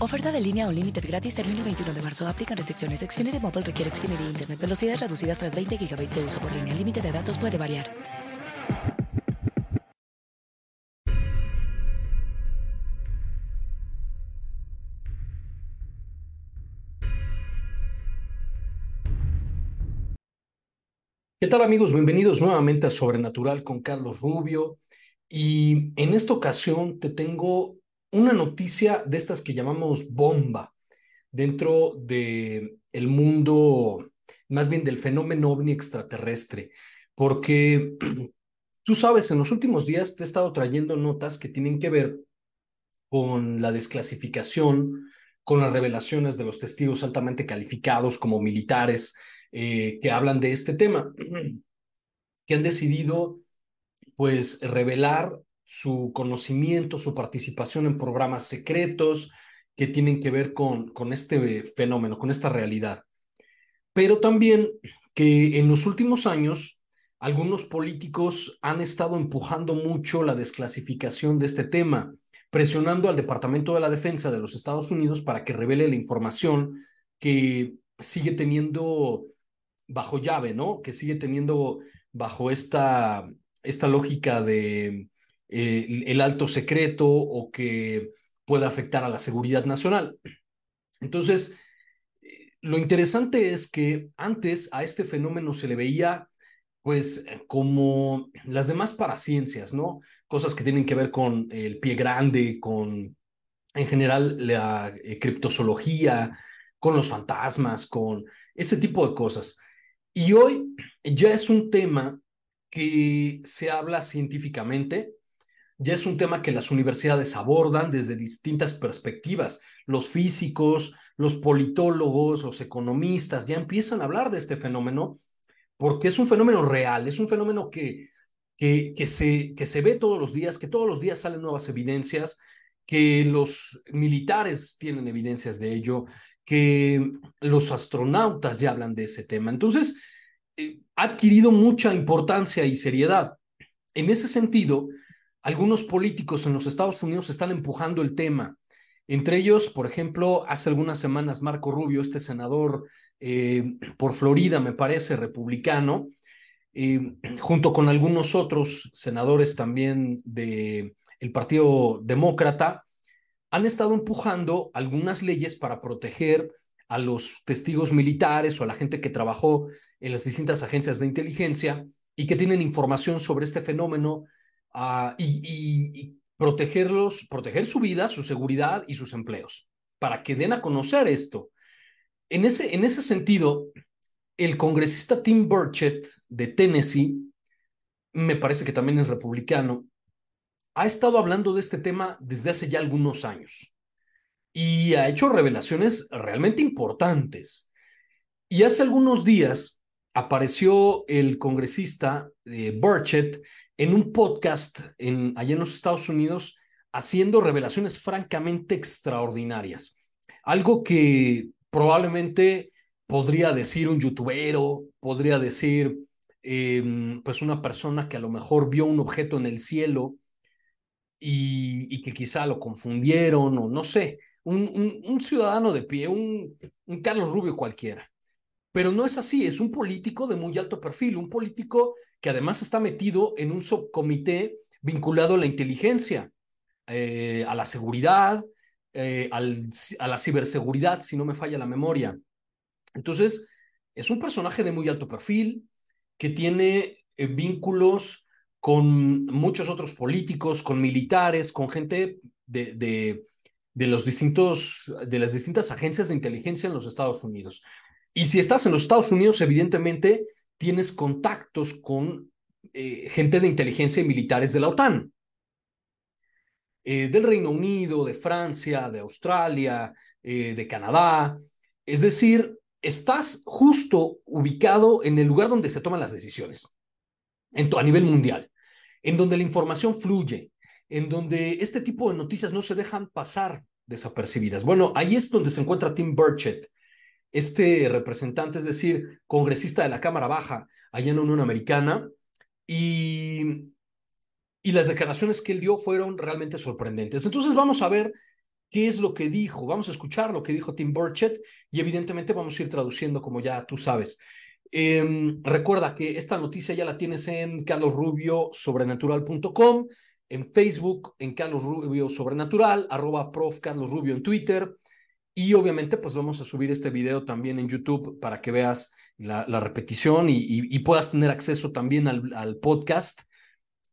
Oferta de línea o límite gratis termina el 21 de marzo. Aplican restricciones. Xfinity Mobile requiere Xfinity Internet. Velocidades reducidas tras 20 GB de uso por línea. El límite de datos puede variar. ¿Qué tal amigos? Bienvenidos nuevamente a Sobrenatural con Carlos Rubio. Y en esta ocasión te tengo una noticia de estas que llamamos bomba dentro del el mundo, más bien del fenómeno ovni extraterrestre, porque tú sabes, en los últimos días te he estado trayendo notas que tienen que ver con la desclasificación, con las revelaciones de los testigos altamente calificados como militares eh, que hablan de este tema, que han decidido pues revelar su conocimiento, su participación en programas secretos que tienen que ver con, con este fenómeno, con esta realidad. Pero también que en los últimos años algunos políticos han estado empujando mucho la desclasificación de este tema, presionando al Departamento de la Defensa de los Estados Unidos para que revele la información que sigue teniendo bajo llave, ¿no? Que sigue teniendo bajo esta, esta lógica de eh, el alto secreto o que pueda afectar a la seguridad nacional. Entonces, eh, lo interesante es que antes a este fenómeno se le veía pues como las demás paraciencias, ¿no? Cosas que tienen que ver con el pie grande, con en general la eh, criptozoología, con los fantasmas, con ese tipo de cosas. Y hoy ya es un tema que se habla científicamente, ya es un tema que las universidades abordan desde distintas perspectivas. Los físicos, los politólogos, los economistas ya empiezan a hablar de este fenómeno porque es un fenómeno real, es un fenómeno que, que, se, que se ve todos los días, que todos los días salen nuevas evidencias, que los militares tienen evidencias de ello, que los astronautas ya hablan de ese tema. Entonces, eh, ha adquirido mucha importancia y seriedad. En ese sentido, algunos políticos en los Estados Unidos están empujando el tema. Entre ellos, por ejemplo, hace algunas semanas Marco Rubio, este senador eh, por Florida, me parece, republicano, eh, junto con algunos otros senadores también del el Partido Demócrata, han estado empujando algunas leyes para proteger a los testigos militares o a la gente que trabajó en las distintas agencias de inteligencia y que tienen información sobre este fenómeno uh, y, protegerlos, proteger su vida, su seguridad y sus empleos, para que den a conocer esto. En ese, en ese sentido, el congresista Tim Burchett de Tennessee, me parece que también es republicano, ha estado hablando de este tema desde hace ya algunos años y ha hecho revelaciones realmente importantes. Y hace algunos días apareció el congresista de Burchett en un podcast en, allá en los Estados Unidos haciendo revelaciones francamente extraordinarias. Algo que probablemente podría decir un youtubero, podría decir eh, pues una persona que a lo mejor vio un objeto en el cielo y, que quizá lo confundieron o no sé, un, ciudadano de pie, un Carlos Rubio cualquiera. Pero no es así, es un político de muy alto perfil, un político que además está metido en un subcomité vinculado a la inteligencia, eh, a la seguridad, eh, a la ciberseguridad, si no me falla la memoria. Entonces, es un personaje de muy alto perfil que tiene eh, vínculos con muchos otros políticos, con militares, con gente de, los distintos, de las distintas agencias de inteligencia en los Estados Unidos. Y si estás en los Estados Unidos, evidentemente tienes contactos con eh, gente de inteligencia y militares de la OTAN, eh, del Reino Unido, de Francia, de Australia, eh, de Canadá. Es decir, estás justo ubicado en el lugar donde se toman las decisiones, en a nivel mundial, en donde la información fluye, en donde este tipo de noticias no se dejan pasar desapercibidas. Bueno, ahí es donde se encuentra Tim Burchett, este representante, es decir, congresista de la Cámara Baja allá en la Unión Americana, y, y las declaraciones que él dio fueron realmente sorprendentes. Entonces vamos a ver qué es lo que dijo, vamos a escuchar lo que dijo Tim Burchett y evidentemente vamos a ir traduciendo como ya tú sabes. Em, recuerda que esta noticia ya la tienes en carlosrubiosobrenatural.com, en Facebook, en Carlos Rubio Sobrenatural, arroba prof. Carlos Rubio en Twitter, y obviamente, pues vamos a subir este video también en YouTube para que veas la, repetición y, puedas tener acceso también al, podcast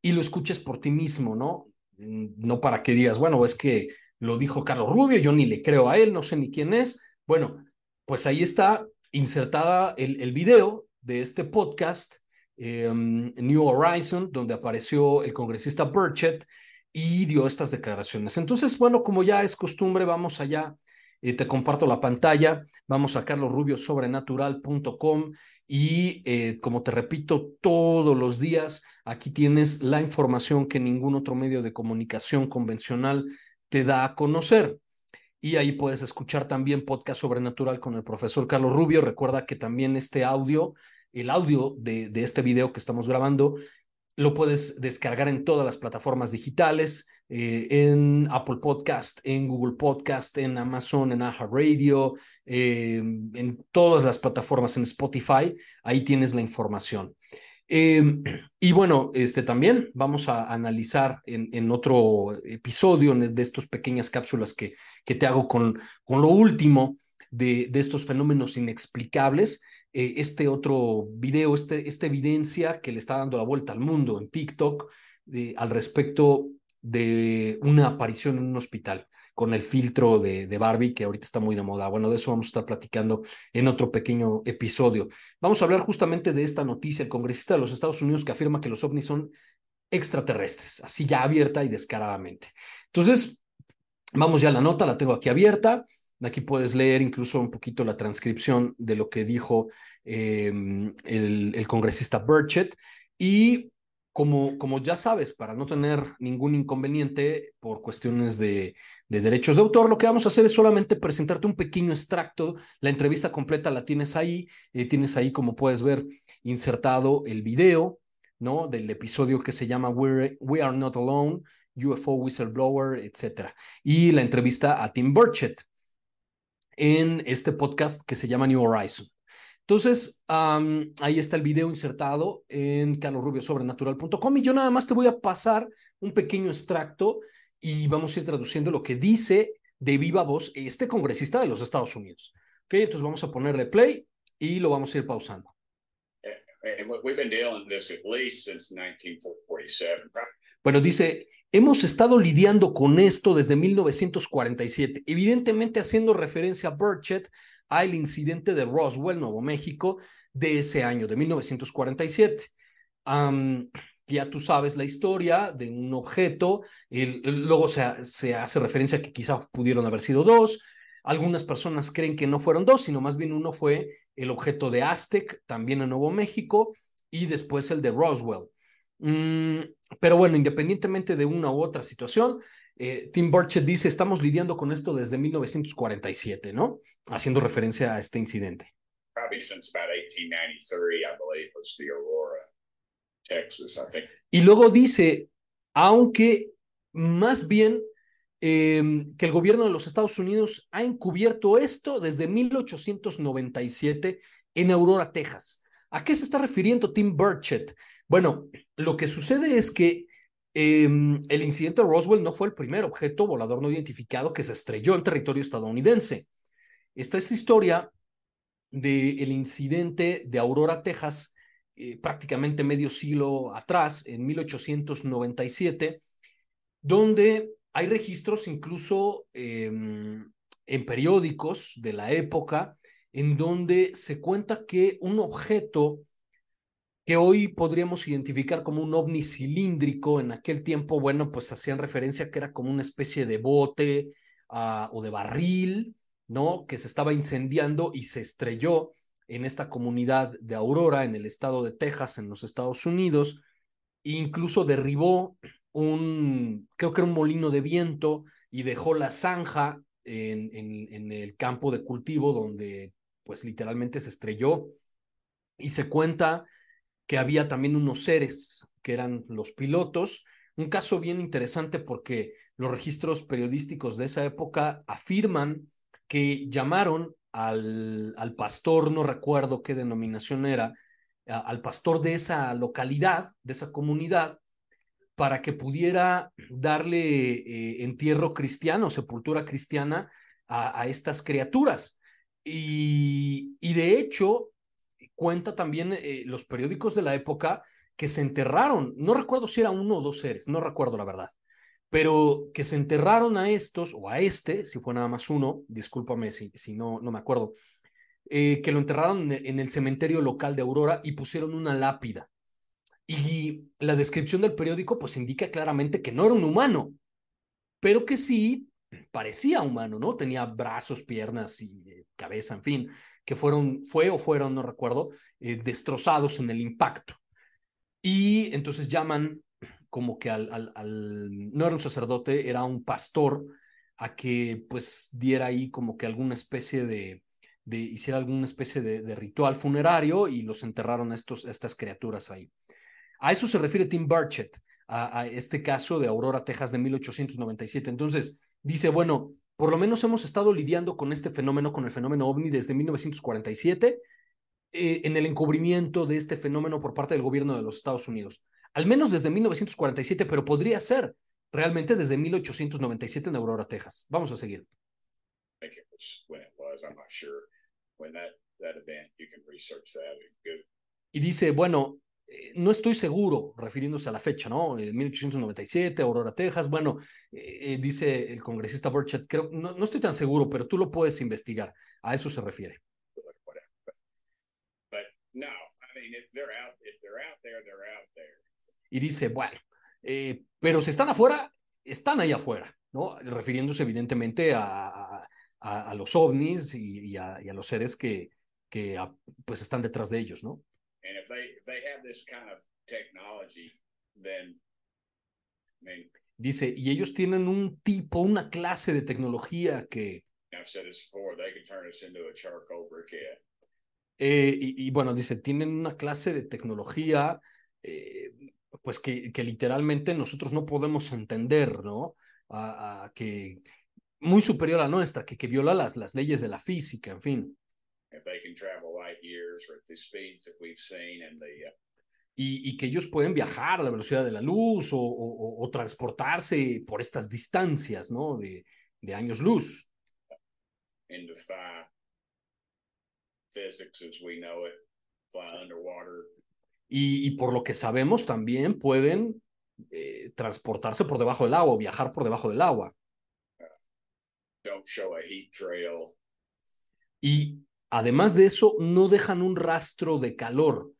y lo escuches por ti mismo, ¿no? No para que digas, bueno, es que lo dijo Carlos Rubio, yo ni le creo a él, no sé ni quién es. Bueno, pues ahí está insertada el, el video de este podcast, eh, New Horizon, donde apareció el congresista Burchett y dio estas declaraciones. Entonces, bueno, como ya es costumbre, vamos allá te comparto la pantalla, vamos a carlosrubiosobrenatural.com y eh, como te repito todos los días, aquí tienes la información que ningún otro medio de comunicación convencional te da a conocer. Y ahí puedes escuchar también podcast sobrenatural con el profesor Carlos Rubio. Recuerda que también este audio, el audio de este video que estamos grabando, lo puedes descargar en todas las plataformas digitales, eh, en Apple Podcast, en Google Podcast, en Amazon, en Aha Radio, eh, en todas las plataformas, en Spotify. Ahí tienes la información. Eh, y bueno, este también vamos a analizar en, en otro episodio de estas pequeñas cápsulas que, que te hago con, con lo último de, de estos fenómenos inexplicables eh, este otro video, este, esta evidencia que le está dando la vuelta al mundo en TikTok al respecto de una aparición en un hospital con el filtro de, de, Barbie, que ahorita está muy de moda. Bueno, de eso vamos a estar platicando en otro pequeño episodio. Vamos a hablar justamente de esta noticia, el congresista de los Estados Unidos que afirma que los ovnis son extraterrestres, así ya abierta y descaradamente. Entonces, vamos ya a la nota, la tengo aquí abierta. Aquí puedes leer incluso un poquito la transcripción de lo que dijo em, el, congresista Burchett. Y como, como ya sabes, para no tener ningún inconveniente por cuestiones de, de, derechos de autor, lo que vamos a hacer es solamente presentarte un pequeño extracto. La entrevista completa la tienes ahí. Eh, tienes ahí, como puedes ver, insertado el video ¿no? del episodio que se llama We're, We Are Not Alone. UFO Whistleblower, etcétera. Y la entrevista a Tim Burchett en este podcast que se llama New Horizon. Entonces, um, ahí está el video insertado en carlosrubiosobrenatural.com y yo nada más te voy a pasar un pequeño extracto y vamos a ir traduciendo lo que dice de viva voz este congresista de los Estados Unidos. Ok, entonces vamos a ponerle play y lo vamos a ir pausando. We've been dealing this at least since 1947. Bueno, dice, hemos estado lidiando con esto desde 1947, evidentemente haciendo referencia a Burchett al incidente de Roswell, Nuevo México, de ese año, de 1947. Um, ya tú sabes la historia de un objeto, el, luego se, hace referencia a que quizá pudieron haber sido dos, algunas personas creen que no fueron dos, sino más bien uno fue el objeto de Aztec, también en Nuevo México, y después el de Roswell. Mm, pero bueno, independientemente de una u otra situación, eh, Tim Burchett dice, estamos lidiando con esto desde 1947, ¿no? Haciendo referencia a este incidente. Y luego dice, aunque más bien eh, que el gobierno de los Estados Unidos ha encubierto esto desde 1897 en Aurora, Texas. ¿A qué se está refiriendo Tim Burchett? Bueno, lo que sucede es que eh, el incidente de Roswell no fue el primer objeto volador no identificado que se estrelló en territorio estadounidense. Esta es la historia del incidente de Aurora, Texas, eh, prácticamente medio siglo atrás, en 1897, donde hay registros incluso em, en periódicos de la época, en donde se cuenta que un objeto que hoy podríamos identificar como un ovni cilíndrico, en aquel tiempo, bueno, pues hacían referencia que era como una especie de bote uh, o de barril, ¿no? Que se estaba incendiando y se estrelló en esta comunidad de Aurora, en el estado de Texas, en los Estados Unidos, e incluso derribó un, creo que era un molino de viento y dejó la zanja en el campo de cultivo donde pues literalmente se estrelló y se cuenta que había también unos seres que eran los pilotos. Un caso bien interesante porque los registros periodísticos de esa época afirman que llamaron al, al pastor, no recuerdo qué denominación era, al pastor de esa localidad, de esa comunidad, para que pudiera darle eh, entierro cristiano, sepultura cristiana a, a estas criaturas. Y, y, de hecho, cuenta también eh, los periódicos de la época que se enterraron, no recuerdo si era uno o dos seres, no recuerdo la verdad, pero que se enterraron a estos o a este, si fue nada más uno, discúlpame si, si no, no me acuerdo, eh, que lo enterraron en el cementerio local de Aurora y pusieron una lápida. Y la descripción del periódico pues indica claramente que no era un humano, pero que sí parecía humano, ¿no? Tenía brazos, piernas y cabeza, en fin que fueron, fue o fueron, no recuerdo, eh, destrozados en el impacto. Y entonces llaman como que al, no era un sacerdote, era un pastor, a que pues diera ahí como que alguna especie de, hiciera alguna especie de, ritual funerario y los enterraron estos, estas criaturas ahí. A eso se refiere Tim Burchett, a, a este caso de Aurora, Texas de 1897. Entonces, dice, bueno, por lo menos hemos estado lidiando con este fenómeno, con el fenómeno ovni desde 1947, eh, en el encubrimiento de este fenómeno por parte del gobierno de los Estados Unidos. Al menos desde 1947, pero podría ser realmente desde 1897 en Aurora, Texas. Vamos a seguir. Y dice, bueno, eh, no estoy seguro, refiriéndose a la fecha, ¿no? En 1897, Aurora, Texas. Bueno, eh, dice el congresista Burchett, creo, no, no, estoy tan seguro, pero tú lo puedes investigar. A eso se refiere. Y dice, bueno, eh, pero si están afuera, están ahí afuera, ¿no? Refiriéndose evidentemente a, a, a los ovnis y, y, a, y, a, los seres que, que pues están detrás de ellos, ¿no? And if they if they have this kind of technology, then I mean, dice, y ellos tienen un tipo, una clase de tecnología que I've said this before, they can turn us into a charcoal briquette. Eh, y, y, bueno, dice, tienen una clase de tecnología, eh, pues que, que, literalmente nosotros no podemos entender, ¿no? A, a que muy superior a nuestra, que, que viola las, las leyes de la física, en fin. Y, y, que ellos pueden viajar a la velocidad de la luz o, o, o transportarse por estas distancias, ¿no? De, de años luz. And defy physics as we know it, fly underwater. Y, y por lo que sabemos también pueden eh, transportarse por debajo del agua, viajar por debajo del agua. Don't show a heat trail. Y Además de eso, no dejan un rastro de calor.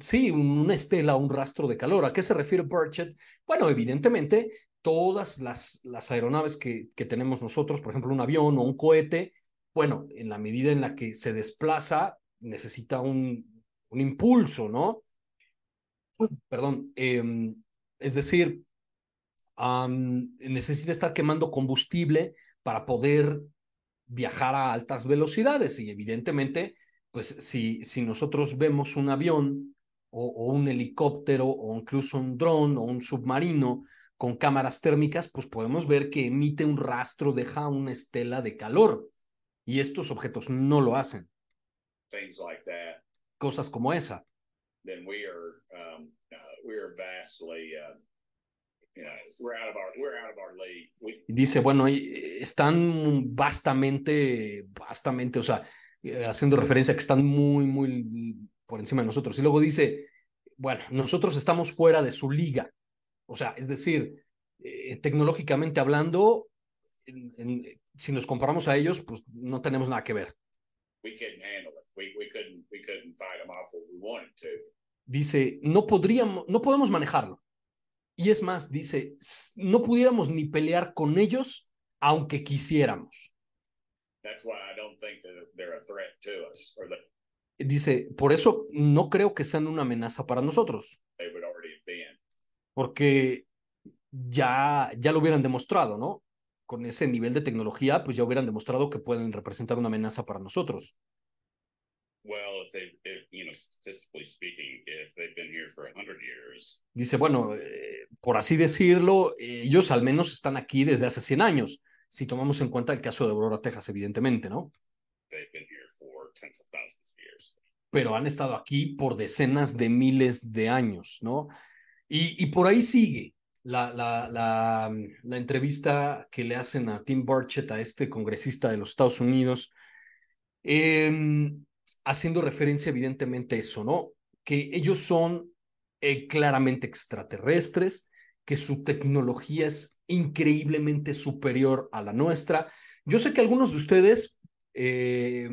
Sí, una estela, un rastro de calor. ¿A qué se refiere Burchett? Bueno, evidentemente, todas las, aeronaves que, tenemos nosotros, por ejemplo, un avión o un cohete, bueno, en la medida en la que se desplaza, necesita un, impulso, ¿no? Perdón. Eh, es decir, necesita estar quemando combustible para poder viajar a altas velocidades y evidentemente, pues si, si nosotros vemos un avión o, o un helicóptero o incluso un dron o un submarino con cámaras térmicas, pues podemos ver que emite un rastro, deja una estela de calor y estos objetos no lo hacen. Like that, Cosas como esa. Then we are, um, uh, we are vastly, uh, Dice, bueno, están vastamente, vastamente, o sea, haciendo referencia a que están muy, muy por encima de nosotros. Y luego dice, bueno, nosotros estamos fuera de su liga. O sea, es decir, eh, tecnológicamente hablando, en, en, si nos comparamos a ellos, pues no tenemos nada que ver. Dice, no podríamos, no podemos manejarlo. Y es más, dice, no pudiéramos ni pelear con ellos aunque quisiéramos. That's why I don't think that they're a threat to us or that Dice, por eso no creo que sean una amenaza para nosotros, porque ya, ya lo hubieran demostrado, ¿no? Con ese nivel de tecnología, pues ya hubieran demostrado que pueden representar una amenaza para nosotros. Dice, bueno, por así decirlo, ellos al menos están aquí desde hace 100 años, si tomamos en cuenta el caso de Aurora, Texas, evidentemente, ¿no? they've been here for tens of thousands of years. Pero han estado aquí por decenas de miles de años, ¿no? Y, y por ahí sigue la, la, la, la entrevista que le hacen a Tim Burchett, a este congresista de los Estados Unidos, eh, haciendo referencia evidentemente a eso, ¿no? Que ellos son eh, claramente extraterrestres, que su tecnología es increíblemente superior a la nuestra. Yo sé que algunos de ustedes eh,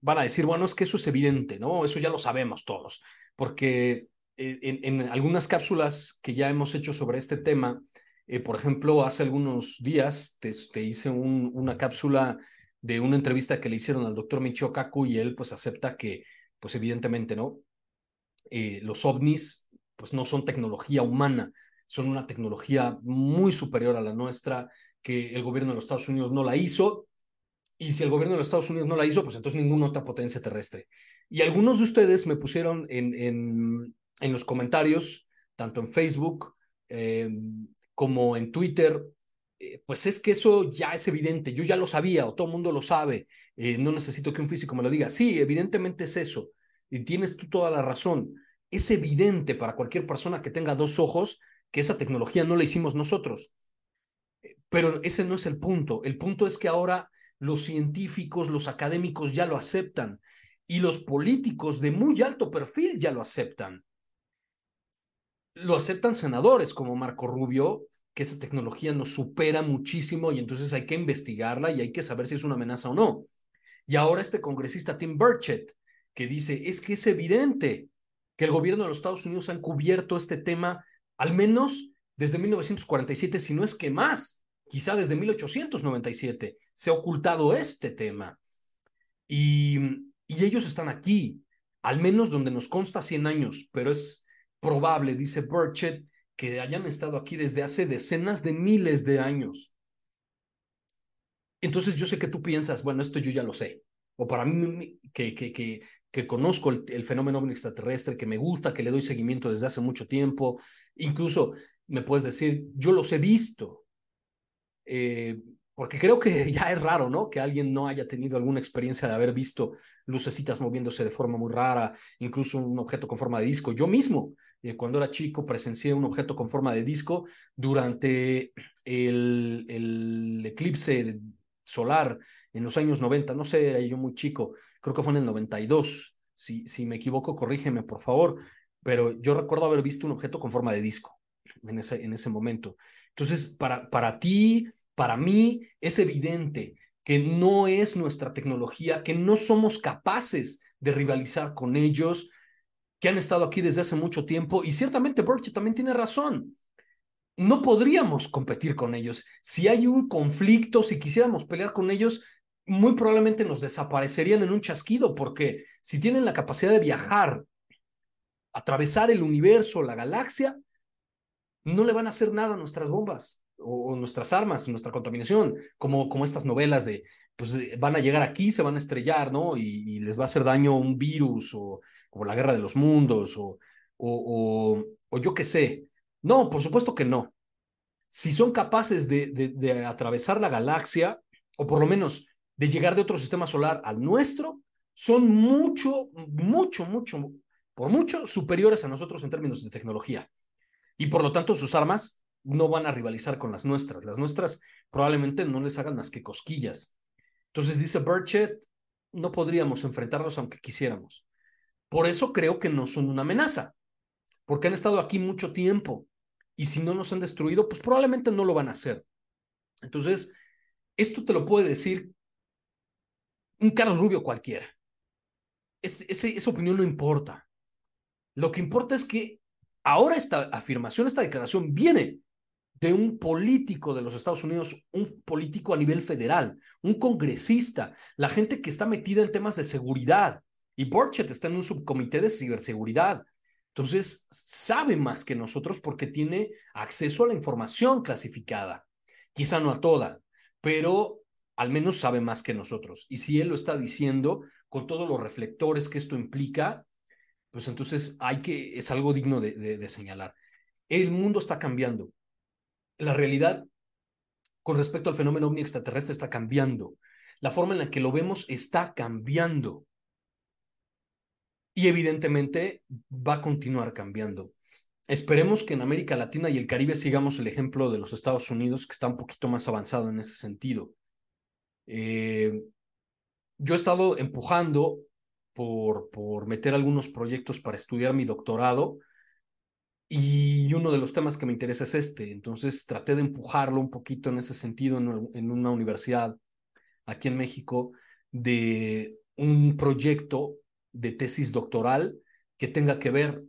van a decir, bueno, es que eso es evidente, ¿no? Eso ya lo sabemos todos, porque eh, en, algunas cápsulas que ya hemos hecho sobre este tema, eh, por ejemplo, hace algunos días te, hice un, una cápsula de una entrevista que le hicieron al doctor Michio Kaku y él pues acepta que, pues evidentemente, ¿no? Los ovnis pues no son tecnología humana, son una tecnología muy superior a la nuestra, que el gobierno de los Estados Unidos no la hizo, y si el gobierno de los Estados Unidos no la hizo, pues entonces ninguna otra potencia terrestre. Y algunos de ustedes me pusieron en, en, en los comentarios, tanto en Facebook eh, como en Twitter, eh, pues es que eso ya es evidente, yo ya lo sabía o todo el mundo lo sabe, eh, no necesito que un físico me lo diga. Sí, evidentemente es eso, y tienes tú toda la razón. Es evidente para cualquier persona que tenga dos ojos que esa tecnología no la hicimos nosotros. Pero ese no es el punto. El punto es que ahora los científicos, los académicos ya lo aceptan y los políticos de muy alto perfil ya lo aceptan. Lo aceptan senadores como Marco Rubio, que esa tecnología nos supera muchísimo y entonces hay que investigarla y hay que saber si es una amenaza o no. Y ahora este congresista Tim Burchett, que dice, es que es evidente que el gobierno de los Estados Unidos ha encubierto este tema al menos desde 1947, si no es que más, quizá desde 1897, se ha ocultado este tema. Y, y ellos están aquí, al menos donde nos consta 100 años, pero es probable, dice Burchett, que hayan estado aquí desde hace decenas de miles de años. Entonces yo sé que tú piensas, bueno, esto yo ya lo sé, o para mí que, que, que, que conozco el, fenómeno extraterrestre, que me gusta, que le doy seguimiento desde hace mucho tiempo, incluso me puedes decir, yo los he visto, eh, porque creo que ya es raro, ¿no? Que alguien no haya tenido alguna experiencia de haber visto lucecitas moviéndose de forma muy rara, incluso un objeto con forma de disco. Yo mismo, eh, cuando era chico, presencié un objeto con forma de disco durante el, el eclipse solar en los años 90, no sé, era yo muy chico, creo que fue en el 92, si, si me equivoco, corrígeme por favor, pero yo recuerdo haber visto un objeto con forma de disco en ese, en ese momento. Entonces, para, para ti, para mí, es evidente que no es nuestra tecnología, que no somos capaces de rivalizar con ellos, que han estado aquí desde hace mucho tiempo, y ciertamente Birch también tiene razón no podríamos competir con ellos. Si hay un conflicto, si quisiéramos pelear con ellos, muy probablemente nos desaparecerían en un chasquido, porque si tienen la capacidad de viajar, atravesar el universo, la galaxia, no le van a hacer nada a nuestras bombas o, nuestras armas, nuestra contaminación, como, como estas novelas de, pues van a llegar aquí, se van a estrellar, ¿no? Y, les va a hacer daño un virus o, o la guerra de los mundos o, o, o yo qué sé. No, por supuesto que no. Si son capaces de, de, atravesar la galaxia, o por lo menos de llegar de otro sistema solar al nuestro, son mucho, mucho, mucho, por mucho superiores a nosotros en términos de tecnología. Y por lo tanto sus armas no van a rivalizar con las nuestras. Las nuestras probablemente no les hagan más que cosquillas. Entonces dice Burchett, no podríamos enfrentarlos aunque quisiéramos. Por eso creo que no son una amenaza, porque han estado aquí mucho tiempo y si no nos han destruido, pues probablemente no lo van a hacer. Entonces, esto te lo puede decir un Carlos Rubio cualquiera. esa opinión no importa. Lo que importa es que ahora esta afirmación, esta declaración viene de un político de los Estados Unidos, un político a nivel federal, un congresista, la gente que está metida en temas de seguridad. Y Borchet está en un subcomité de ciberseguridad. Entonces, sabe más que nosotros porque tiene acceso a la información clasificada. Quizá no a toda, pero al menos sabe más que nosotros. Y si él lo está diciendo con todos los reflectores que esto implica, pues entonces hay que, es algo digno de, de señalar. El mundo está cambiando. La realidad con respecto al fenómeno ovni extraterrestre está cambiando. La forma en la que lo vemos está cambiando. Y evidentemente va a continuar cambiando. Esperemos que en América Latina y el Caribe sigamos el ejemplo de los Estados Unidos, que está un poquito más avanzado en ese sentido. Eh, yo he estado empujando por, por meter algunos proyectos para estudiar mi doctorado y uno de los temas que me interesa es este. Entonces traté de empujarlo un poquito en ese sentido en, en una universidad aquí en México de un proyecto de tesis doctoral que tenga que ver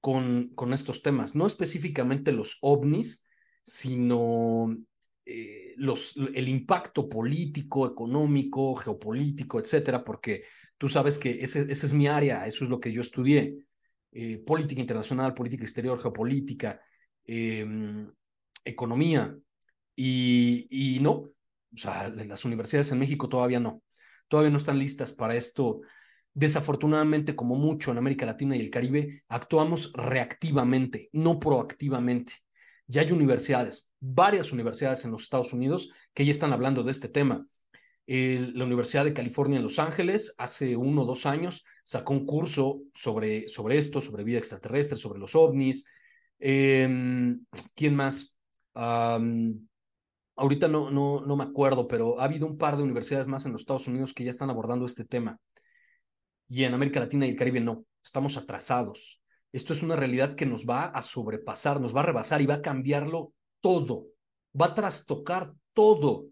con, con estos temas, no específicamente los ovnis, sino eh, los, el impacto político, económico, geopolítico, etcétera, porque tú sabes que ese, esa es mi área, eso es lo que yo estudié, eh, política internacional, política exterior, geopolítica, em, economía, y, y no, o sea, las universidades en México todavía no, todavía no están listas para esto. Desafortunadamente, como mucho en América Latina y el Caribe, actuamos reactivamente, no proactivamente. Ya hay universidades, varias universidades en los Estados Unidos que ya están hablando de este tema. la Universidad de California en Los Ángeles hace uno o dos años sacó un curso sobre, sobre esto, sobre vida extraterrestre, sobre los ovnis. Em, ¿Quién más? ahorita no, no, no me acuerdo, pero ha habido un par de universidades más en los Estados Unidos que ya están abordando este tema. Y en América Latina y el Caribe no, estamos atrasados. Esto es una realidad que nos va a sobrepasar, nos va a rebasar y va a cambiarlo todo, va a trastocar todo.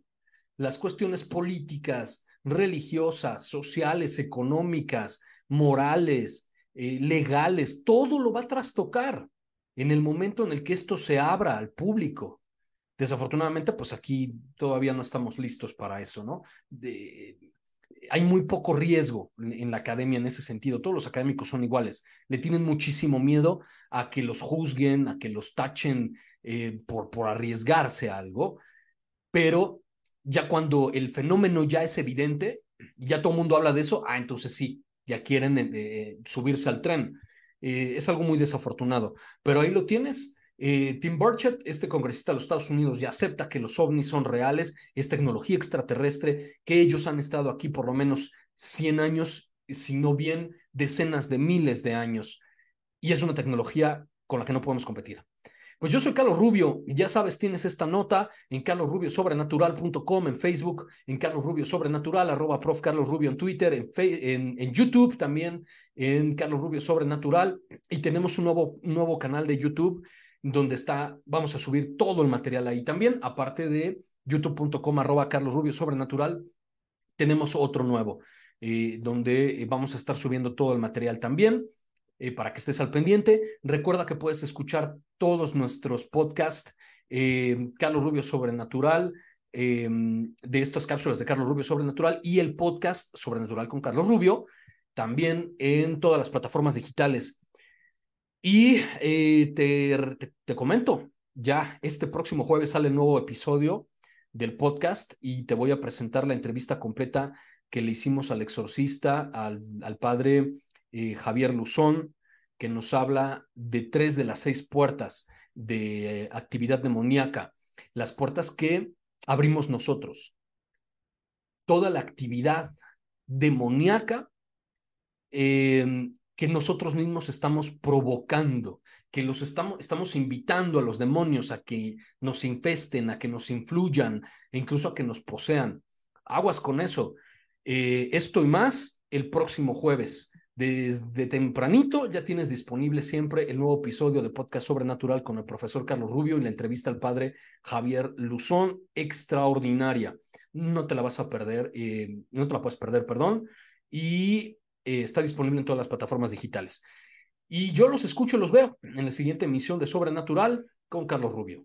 Las cuestiones políticas, religiosas, sociales, económicas, morales, eh, legales, todo lo va a trastocar en el momento en el que esto se abra al público. Desafortunadamente, pues aquí todavía no estamos listos para eso, ¿no? Hay muy poco riesgo en, la academia en ese sentido. Todos los académicos son iguales. Le tienen muchísimo miedo a que los juzguen, a que los tachen eh, por, por arriesgarse a algo. Pero ya cuando el fenómeno ya es evidente, ya todo el mundo habla de eso, ah, entonces sí, ya quieren eh, subirse al tren. Eh, es algo muy desafortunado. Pero ahí lo tienes eh, Tim Burchett, este congresista de los Estados Unidos, ya acepta que los ovnis son reales, es tecnología extraterrestre, que ellos han estado aquí por lo menos 100 años, si no bien decenas de miles de años, y es una tecnología con la que no podemos competir. Pues yo soy Carlos Rubio, ya sabes, tienes esta nota en carlosrubiosobrenatural.com, en Facebook, en Carlos Rubio Sobrenatural, prof. Carlos Rubio en Twitter, en, YouTube también, en Carlos Rubio Sobrenatural, y tenemos un nuevo, un nuevo canal de YouTube donde está, vamos a subir todo el material ahí también, aparte de youtube.com arroba Carlos Rubio Sobrenatural, tenemos otro nuevo, eh, donde eh, vamos a estar subiendo todo el material también. Eh, para que estés al pendiente. Recuerda que puedes escuchar todos nuestros podcasts, Carlos Rubio Sobrenatural, de estas cápsulas de Carlos Rubio Sobrenatural y el podcast Sobrenatural con Carlos Rubio, también en todas las plataformas digitales y eh, te, te, comento, ya este próximo jueves sale el nuevo episodio del podcast y te voy a presentar la entrevista completa que le hicimos al exorcista, al, al padre eh, Javier Luzón, que nos habla de tres de las seis puertas de actividad demoníaca, las puertas que abrimos nosotros. Toda la actividad demoníaca eh, que nosotros mismos estamos provocando, que los estamos, invitando a los demonios a que nos infesten, a que nos influyan e incluso a que nos posean. Aguas con eso. Eh, esto y más el próximo jueves. Desde tempranito ya tienes disponible siempre el nuevo episodio de Podcast Sobrenatural con el profesor Carlos Rubio y la entrevista al padre Javier Luzón, extraordinaria. No te la vas a perder, eh, no te la puedes perder, perdón, y eh, está disponible en todas las plataformas digitales. Y yo los escucho y los veo en la siguiente emisión de Sobrenatural con Carlos Rubio.